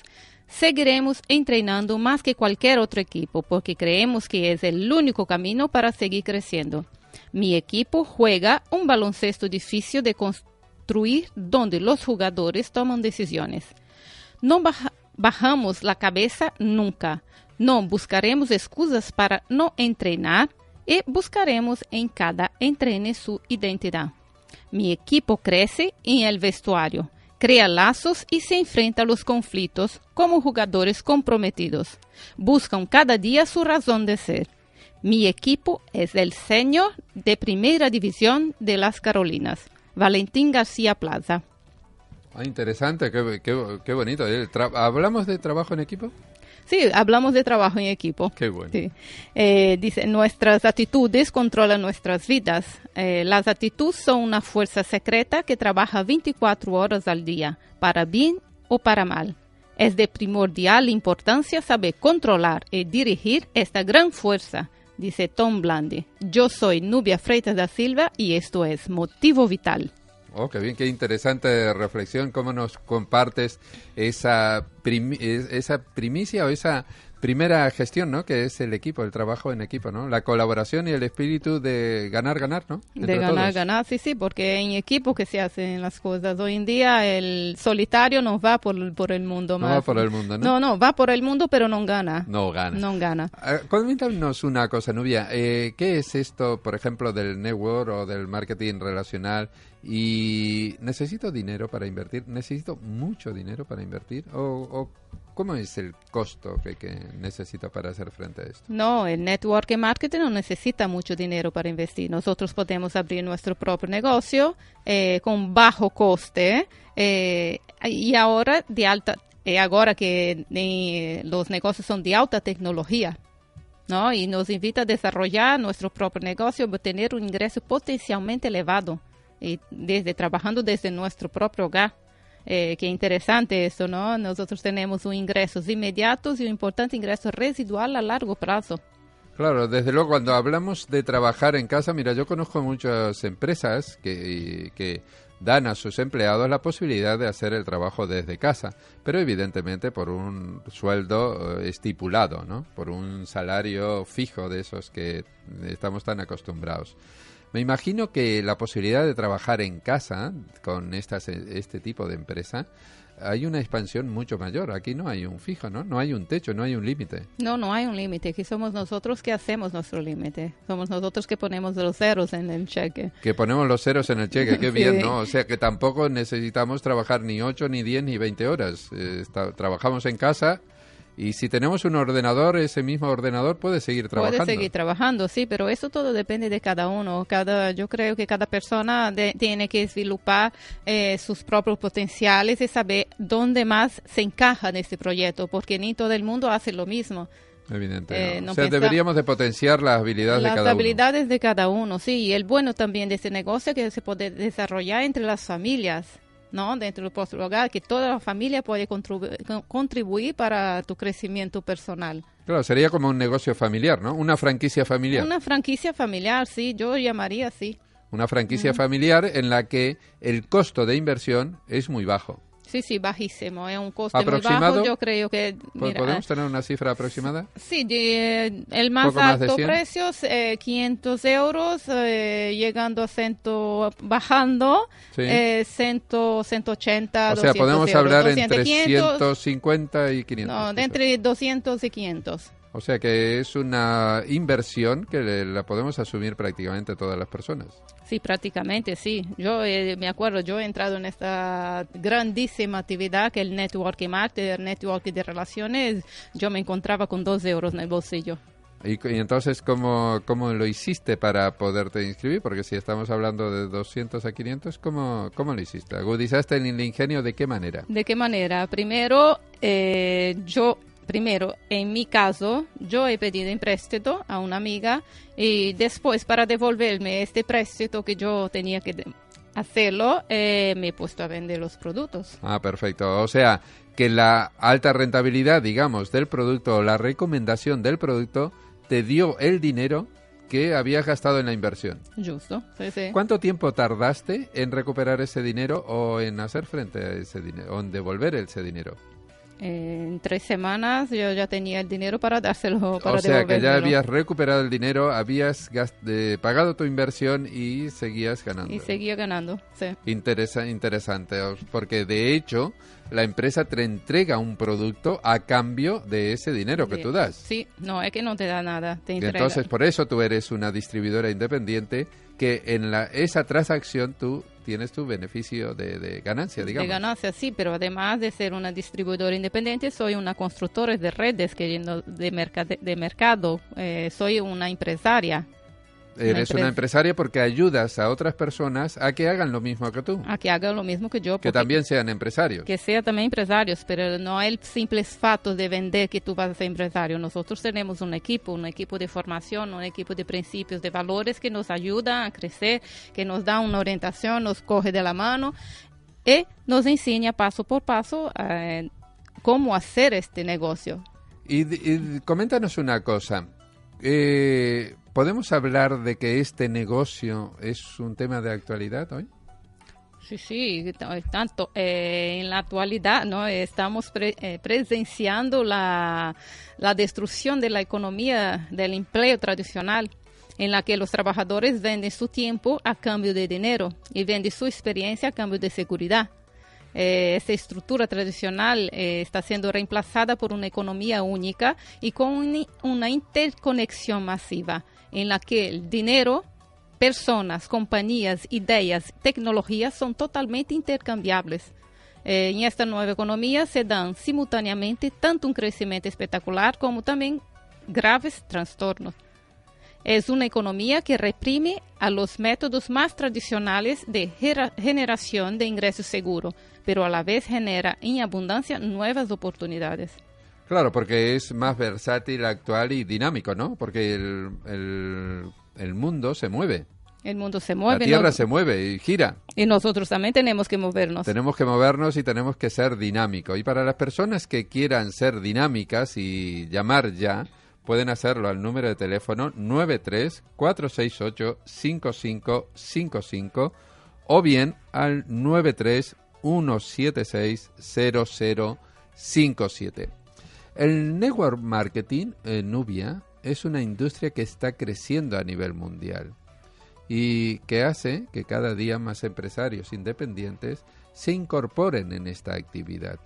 Seguiremos entrenando más que cualquier otro equipo porque creemos que es el único camino para seguir creciendo. Mi equipo juega un baloncesto difícil de construir donde los jugadores toman decisiones. No baja- bajamos la cabeza nunca. No buscaremos excusas para no entrenar y buscaremos en cada entrene su identidad. Mi equipo crece en el vestuario, crea lazos y se enfrenta a los conflictos como jugadores comprometidos. Buscan cada día su razón de ser. Mi equipo es el señor de primera división de las Carolinas, Valentín García Plaza. Ah, interesante, qué, qué- qué bonito. Eh, ¿Hablamos de trabajo en equipo? Sí, hablamos de trabajo en equipo. Qué bueno. Sí. Eh, dice, nuestras actitudes controlan nuestras vidas. Eh, las actitudes son una fuerza secreta que trabaja 24 horas al día, para bien o para mal. Es de primordial importancia saber controlar y dirigir esta gran fuerza, dice Tom Blandi. Yo soy Nubia Freitas da Silva y esto es Motivo Vital. Oh, qué bien, qué interesante reflexión. ¿Cómo nos compartes esa, primi- es- esa primicia o esa primera gestión, ¿no? Que es el equipo, el trabajo en equipo, ¿no? La colaboración y el espíritu de ganar, ganar, ¿no? De ganar, todos. ganar, sí, sí, porque en equipo que se hacen las cosas. Hoy en día el solitario no va por, por el mundo No más. va por el mundo, ¿no? No, no, va por el mundo, pero no gana. No gana. No gana. Ah, Coméntanos una cosa, Nubia. Eh, ¿Qué es esto, por ejemplo, del network o del marketing relacional? Y necesito dinero para invertir. ¿Necesito mucho dinero para invertir? ¿O, o cómo es el costo que, necesito para hacer frente a esto? No, el network marketing no necesita mucho dinero para investir. Nosotros podemos abrir nuestro propio negocio eh, con bajo coste eh, y ahora de alta, eh, ahora que los negocios son de alta tecnología. ¿no? Y nos invita a desarrollar nuestro propio negocio, obtener un ingreso potencialmente elevado, desde trabajando desde nuestro propio hogar. Eh, qué interesante eso, ¿no? Nosotros tenemos un ingresos inmediatos y un importante ingreso residual a largo plazo. Claro, desde luego cuando hablamos de trabajar en casa, mira, yo conozco muchas empresas que, que dan a sus empleados la posibilidad de hacer el trabajo desde casa, pero evidentemente por un sueldo eh, estipulado, ¿no? Por un salario fijo de esos que estamos tan acostumbrados. Me imagino que la posibilidad de trabajar en casa con estas, este tipo de empresa hay una expansión mucho mayor. Aquí no hay un fijo, ¿no? No hay un techo, no hay un límite. No, no hay un límite. Aquí somos nosotros que hacemos nuestro límite. Somos nosotros que ponemos los ceros en el cheque. Que ponemos los ceros en el cheque, qué (laughs) Sí. bien, ¿no? O sea que tampoco necesitamos trabajar ni 8, ni 10, ni 20 horas. Eh, está- trabajamos en casa y si tenemos un ordenador, ese mismo ordenador puede seguir trabajando. Puede seguir trabajando, sí, pero eso todo depende de cada uno. Cada, yo creo que cada persona de- tiene que desvilupar eh, sus propios potenciales y saber dónde más se encaja en este proyecto, porque ni todo el mundo hace lo mismo. Evidente. Eh, ¿no? no o sea, piensa- deberíamos de potenciar las habilidades Las de cada habilidades de cada uno, sí, y el bueno también de este negocio que se puede desarrollar entre las familias, ¿no? Dentro del propio hogar, que toda la familia puede contribu- con- contribuir para tu crecimiento personal. Claro, sería como un negocio familiar, ¿no? Una franquicia familiar. Una franquicia familiar, sí, yo llamaría así. Una franquicia familiar en la que el costo de inversión es muy bajo. Sí, sí, bajísimo. Es un coste muy ¿Aproximado? bajo. Yo creo que. ¿Po- Mira, ¿Podemos tener una cifra aproximada? sí, de, el más ¿Poco más de alto 100? precio es eh, 500 euros, eh, llegando a 100, bajando, Sí. eh, 100, 180, o sea, 200 podemos euros, hablar 200, entre 500, 150 y 500. No, entre 200 y 500. O sea que es una inversión que le- la podemos asumir prácticamente todas las personas. Sí, prácticamente sí. Yo eh, me acuerdo, yo he entrado en esta grandísima actividad que es el networking marketing, el networking de relaciones. Yo me encontraba con dos euros en el bolsillo. Y, y entonces, ¿cómo, ¿cómo lo hiciste para poderte inscribir? Porque si estamos hablando de 200 a 500, ¿cómo, cómo lo hiciste? ¿Agudizaste el ingenio de qué manera? ¿De qué manera? Primero, eh, yo, primero, en mi caso, yo he pedido un préstamo a una amiga y después para devolverme este préstamo que yo tenía que hacerlo, eh, me he puesto a vender los productos. Ah, perfecto. O sea, que la alta rentabilidad, digamos, del producto o la recomendación del producto te dio el dinero que habías gastado en la inversión. Justo. Sí, sí. ¿Cuánto tiempo tardaste en recuperar ese dinero o en hacer frente a ese dinero, o en devolver ese dinero? En tres semanas yo ya tenía el dinero para dárselo, para o sea, que ya habías recuperado el dinero, habías eh, pagado tu inversión y seguías ganando. Y seguía ganando, sí. Interesa, interesante, porque de hecho la empresa te entrega un producto a cambio de ese dinero que tú das. Sí, no, es que no te da nada, te Y entrega. entonces por eso tú eres una distribuidora independiente que en la, esa transacción tú tienes tu beneficio de, de ganancia, digamos. De ganancia, sí, pero además de ser una distribuidora independiente, soy una constructora de redes que yendo de, mercade- de mercado. Eh, soy una empresaria. Eres una empresa. empresaria porque ayudas a otras personas a que hagan lo mismo que tú, A que haga lo mismo que yo. que también sean empresarios. Que sea también empresarios, pero no el simple fato de vender que tú vas a ser empresario. Nosotros tenemos un equipo, un equipo de formación, un equipo de principios, de valores que nos ayuda a crecer, que nos da una orientación, nos coge de la mano y nos enseña paso por paso eh, cómo hacer este negocio. Y, y coméntanos una cosa. Eh, ¿Podemos hablar de que este negocio es un tema de actualidad hoy? Sí, sí, tanto eh, en la actualidad no estamos eh, presenciando la, la destrucción de la economía del empleo tradicional en la que los trabajadores venden su tiempo a cambio de dinero y venden su experiencia a cambio de seguridad. Eh, esta estructura tradicional eh, está siendo reemplazada por una economía única y con un- una interconexión masiva en la que el dinero personas, compañías, ideas, tecnologías son totalmente intercambiables. Eh, en esta nueva economía se dan simultáneamente tanto un crecimiento espectacular como también graves trastornos. Es una economía que reprime a los métodos más tradicionales de generación de ingresos seguros, pero a la vez genera en abundancia nuevas oportunidades. Claro, porque es más versátil, actual y dinámico, ¿no? Porque el, el, el mundo se mueve. El mundo se mueve la Tierra ¿no? se mueve y gira. y nosotros también tenemos que movernos. Tenemos que movernos y tenemos que ser dinámicos. Y para las personas que quieran ser dinámicas y llamar ya, pueden hacerlo al número de teléfono 93-468-5555 o bien al 93-176-0057. El network marketing, eh, Nubia, es una industria que está creciendo a nivel mundial y que hace que cada día más empresarios independientes se incorporen en esta actividad.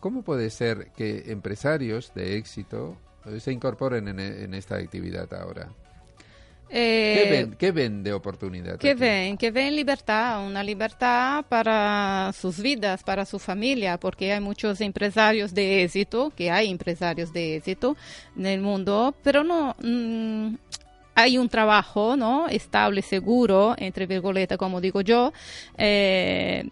¿Cómo puede ser que empresarios de éxito eh, se incorporen en, en esta actividad ahora? ¿Qué, Eh, ven, qué ven de oportunidad? Que aquí? ven, que ven libertad, una libertad para sus vidas, para su familia, porque hay muchos empresarios de éxito, que hay empresarios de éxito en el mundo, pero no mm, hay un trabajo, ¿no? Estable, seguro, entre virgoleta, como digo yo, eh,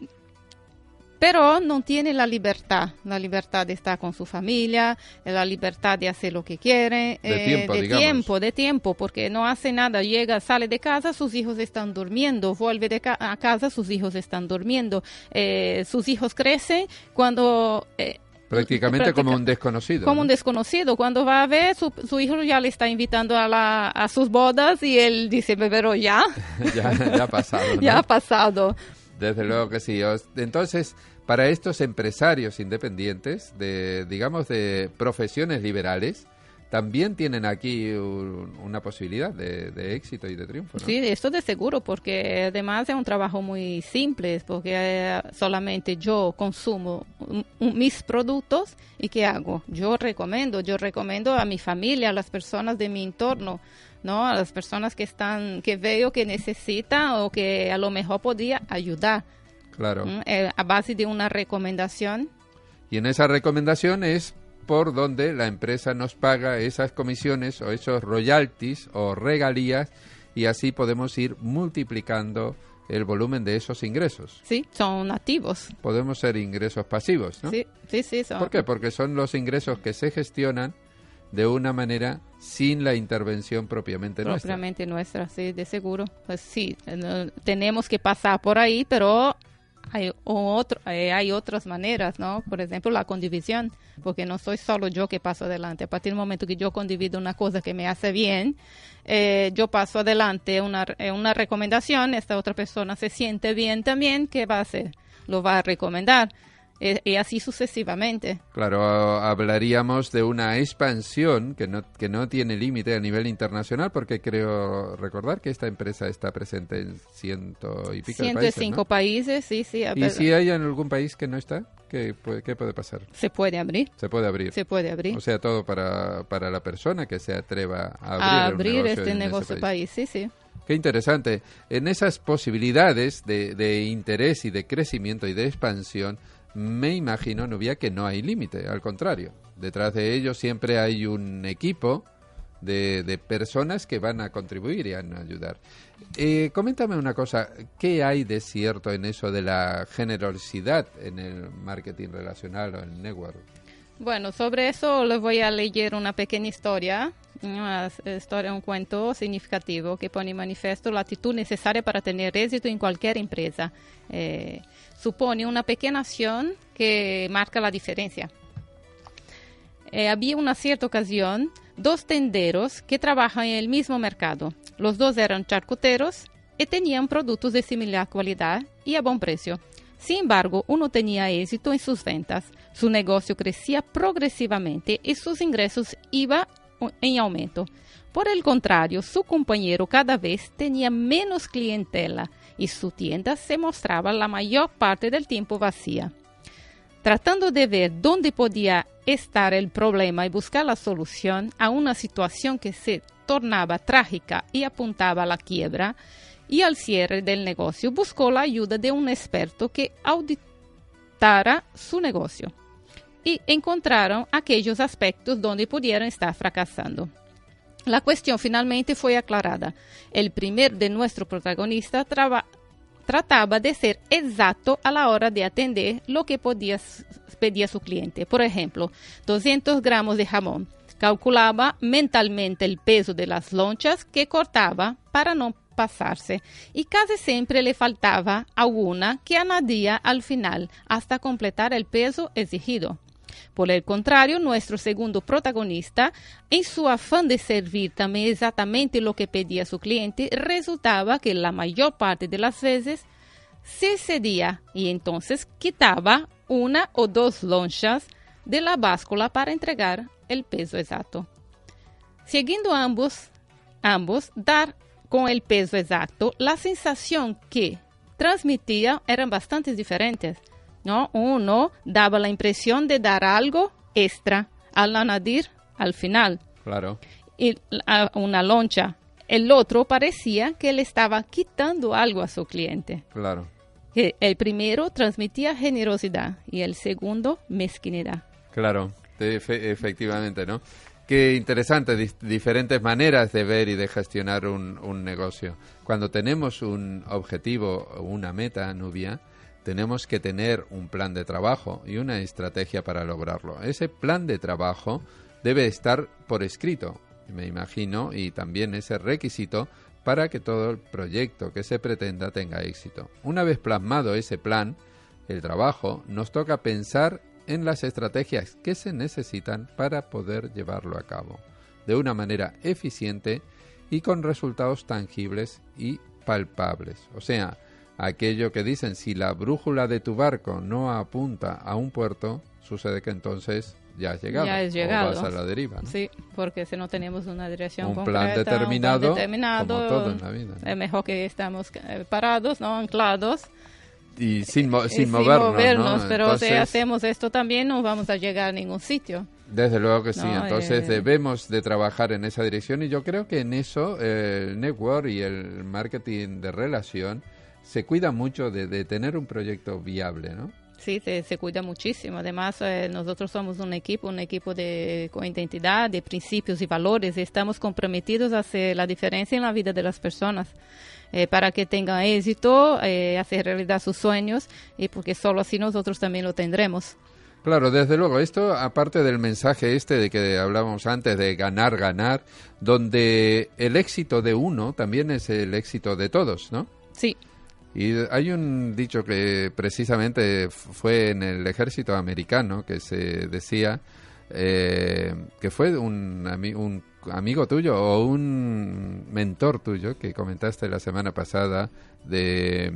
pero no tiene la libertad, la libertad de estar con su familia, la libertad de hacer lo que quiere, De tiempo, de tiempo, de tiempo, porque no hace nada, llega, sale de casa, sus hijos están durmiendo, vuelve de ca- a casa, sus hijos están durmiendo, Eh, sus hijos crecen cuando... eh, Prácticamente como un desconocido. como ¿no? un desconocido. Cuando va a ver, su, su hijo ya le está invitando a, la, a sus bodas y él dice, pero ya, (laughs) ya, ya ha pasado. (laughs) ¿no? ya ha pasado. Desde luego que sí. Entonces, para estos empresarios independientes, de, digamos, de profesiones liberales, también tienen aquí un- una posibilidad de, de éxito y de triunfo. ¿no? Sí, esto de seguro, porque además es un trabajo muy simple, porque eh, solamente yo consumo mis productos y ¿qué hago? Yo recomiendo, yo recomiendo a mi familia, a las personas de mi entorno, ¿no? A las personas que están, que veo que necesitan o que a lo mejor podría ayudar, Claro. Eh, a base de una recomendación. Y en esa recomendación es por donde la empresa nos paga esas comisiones o esos royalties o regalías y así podemos ir multiplicando el volumen de esos ingresos. Sí, son nativos. Podemos ser ingresos pasivos, ¿no? Sí, sí, sí. Son, ¿Por qué? Porque son los ingresos que se gestionan de una manera sin la intervención propiamente nuestra. propiamente nuestra, sí, de seguro. Pues sí, tenemos que pasar por ahí, pero hay, otro, eh, hay otras maneras, ¿no? Por ejemplo, la condivisión, porque no soy solo yo que paso adelante. A partir del momento que yo condivido una cosa que me hace bien, eh, yo paso adelante una, eh, una recomendación, esta otra persona se siente bien también, ¿qué va a hacer? Lo va a recomendar. Eh, y así sucesivamente. Claro, hablaríamos de una expansión que no, que no tiene límite a nivel internacional, porque creo recordar que esta empresa está presente en ciento y pico de países, 105 ¿no? países, sí, sí. ¿Y si hay en algún país que no está? ¿Qué puede, qué puede pasar? Se puede abrir, Se puede abrir. se puede abrir. O sea, todo para, para la persona que se atreva a abrir, a un abrir negocio este en ese negocio país. país. Sí, sí. Qué interesante. En esas posibilidades de, de interés y de crecimiento y de expansión, me imagino, Nubia, que no hay límite. Al contrario, detrás de ello siempre hay un equipo de, de personas que van a contribuir y a ayudar. Eh, coméntame una cosa, ¿qué hay de cierto en eso de la generosidad en el marketing relacional o en el network? Bueno, sobre eso les voy a leer una pequeña historia, una historia, un cuento significativo que pone en manifiesto la actitud necesaria para tener éxito en cualquier empresa. Eh, supone una pequeña acción que marca la diferencia. Eh, había una cierta ocasión dos tenderos que trabajan en el mismo mercado. Los dos eran charcuteros y tenían productos de similar calidad y a buen precio. Sin embargo, uno tenía éxito en sus ventas, su negocio crecía progresivamente y sus ingresos iban en aumento. Por el contrario, su compañero cada vez tenía menos clientela y su tienda se mostraba la mayor parte del tiempo vacía. Tratando de ver dónde podía estar el problema y buscar la solución a una situación que se tornaba trágica y apuntaba a la quiebra y al cierre del negocio, buscó la ayuda de un experto que auditara su negocio y encontraron aquellos aspectos donde pudieran estar fracasando. La cuestión finalmente fue aclarada. El primer de nuestro protagonista trataba de ser exacto a la hora de atender lo que podía pedía su cliente. Por ejemplo, 200 gramos de jamón. Calculaba mentalmente el peso de las lonchas que cortaba para no pasarse y casi siempre le faltaba alguna que añadía al final hasta completar el peso exigido. Por el contrario, nuestro segundo protagonista, en su afán de servir también exactamente lo que pedía su cliente, resultaba que la mayor parte de las veces se cedía y entonces quitaba una o dos lonchas de la báscula para entregar el peso exacto. Siguiendo ambos, ambos dar con el peso exacto, la sensación que transmitía eran bastante diferentes. ¿No? Uno daba la impresión de dar algo extra al añadir al final Claro. y a una loncha. El otro parecía que le estaba quitando algo a su cliente. Claro. Que el primero transmitía generosidad y el segundo mezquinidad. Claro, efe- efectivamente, ¿no? Qué interesante, diferentes maneras de ver y de gestionar un, un negocio. Cuando tenemos un objetivo o una meta, Nubia, tenemos que tener un plan de trabajo y una estrategia para lograrlo. Ese plan de trabajo debe estar por escrito, me imagino, y también ese requisito para que todo el proyecto que se pretenda tenga éxito. Una vez plasmado ese plan, el trabajo, nos toca pensar en las estrategias que se necesitan para poder llevarlo a cabo de una manera eficiente y con resultados tangibles y palpables. O sea, aquello que dicen, si la brújula de tu barco no apunta a un puerto, sucede que entonces ya has llegado. Ya has o llegado. vas a la deriva. ¿no? Sí, porque si no tenemos una dirección Un concreta, plan determinado, determinado, como todo en la vida, ¿no? es mejor que estamos eh, parados, no anclados, Y sin, mo- eh, sin movernos, ¿no? pero Entonces, si hacemos esto también no vamos a llegar a ningún sitio. Desde luego que sí. Entonces eh, debemos de trabajar en esa dirección y yo creo que en eso eh, el network y el marketing de relación se cuida mucho de, de tener un proyecto viable, ¿no? Sí, se, se cuida muchísimo. Además, eh, nosotros somos un equipo, un equipo de, con identidad, de principios y valores. y estamos comprometidos a hacer la diferencia en la vida de las personas. eh, para que tengan éxito, eh, hacer realidad sus sueños, y porque solo así nosotros también lo tendremos. Claro, desde luego, esto aparte del mensaje este de que hablábamos antes de ganar, ganar, donde el éxito de uno también es el éxito de todos, ¿no? Sí, Y hay un dicho que precisamente fue en el ejército americano que se decía eh, que fue un, ami- un amigo tuyo o un mentor tuyo que comentaste la semana pasada de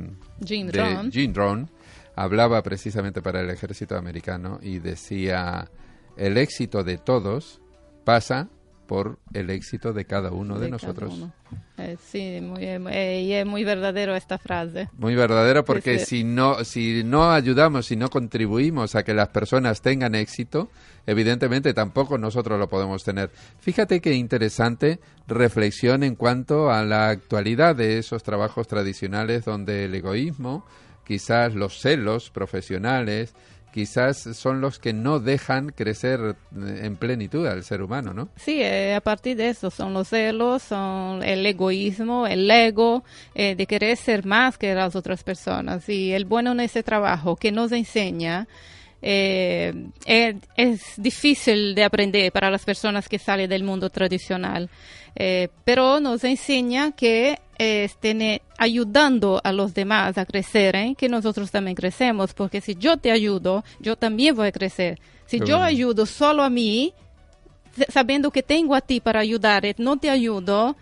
Jim de Rohn, hablaba precisamente para el ejército americano y decía el éxito de todos pasa por el éxito de cada uno de, nosotros. uno. Eh, sí, muy, eh, y es muy verdadero esta frase. Muy verdadero porque Sí, sí. si no si no ayudamos, si no contribuimos a que las personas tengan éxito, evidentemente tampoco nosotros lo podemos tener. Fíjate qué interesante reflexión en cuanto a la actualidad de esos trabajos tradicionales donde el egoísmo, quizás los celos profesionales, quizás son los que no dejan crecer en plenitud al ser humano, ¿no? Sí, eh, a partir de eso son los celos, son el egoísmo, el ego, eh, de querer ser más que las otras personas. Y el bueno en ese trabajo que nos enseña eh, es, difícil de aprender para las personas que salen del mundo tradicional, pero nos enseña que estén eh, ayudando a los demás a crecer, ¿eh? que nosotros también crecemos, porque si yo te ayudo, yo también voy a crecer. Si Qué yo bueno. ayudo solo a mí, sabiendo que tengo a ti para ayudar, eh, no te ayudo,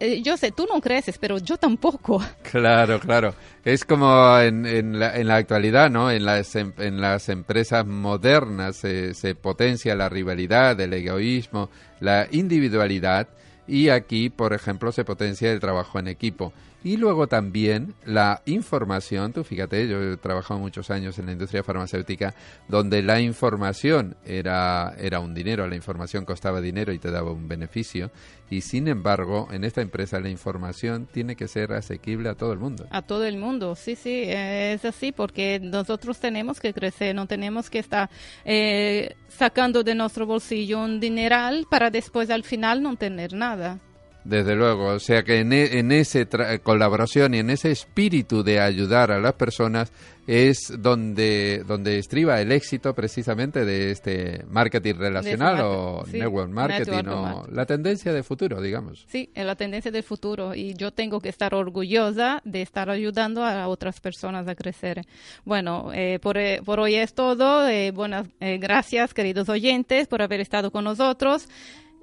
eh, yo sé, tú no creces, pero yo tampoco. (laughs) Claro, claro. Es como en, en, la, en la actualidad, ¿no? En las, em- en las empresas modernas se potencia la rivalidad, el egoísmo, la individualidad y aquí, por ejemplo, se potencia el trabajo en equipo. Y luego también la información, tú fíjate, yo he trabajado muchos años en la industria farmacéutica, donde la información era, era un dinero, la información costaba dinero y te daba un beneficio, y sin embargo, en esta empresa la información tiene que ser asequible a todo el mundo. A todo el mundo, sí, sí, es así, porque nosotros tenemos que crecer, no tenemos que estar eh, sacando de nuestro bolsillo un dineral para después al final no tener nada. Desde luego, o sea que en, e- en esa colaboración y en ese espíritu de ayudar a las personas es donde, donde estriba el éxito precisamente de este marketing relacional market- o sí, network marketing network o marketing. la tendencia de futuro, digamos. Sí, es la tendencia del futuro y yo tengo que estar orgullosa de estar ayudando a otras personas a crecer. Bueno, eh, por, eh, por hoy es todo. Eh, buenas, eh, gracias, queridos oyentes, por haber estado con nosotros.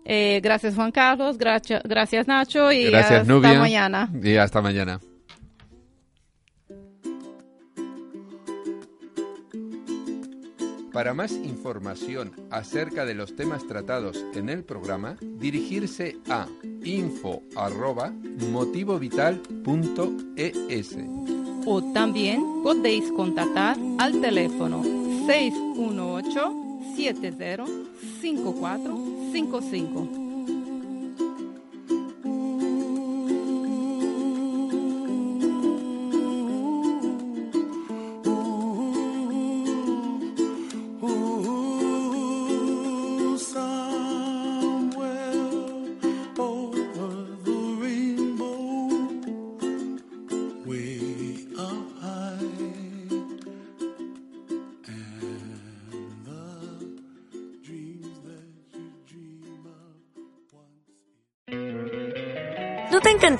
Eh, gracias Juan Carlos, gracias, Nacho y hasta mañana. Y hasta mañana. Para más información acerca de los temas tratados en el programa, dirigirse a info@motivovital.es. O también podéis contactar al teléfono 618 siete, cero, cinco, cuatro, cinco, cinco.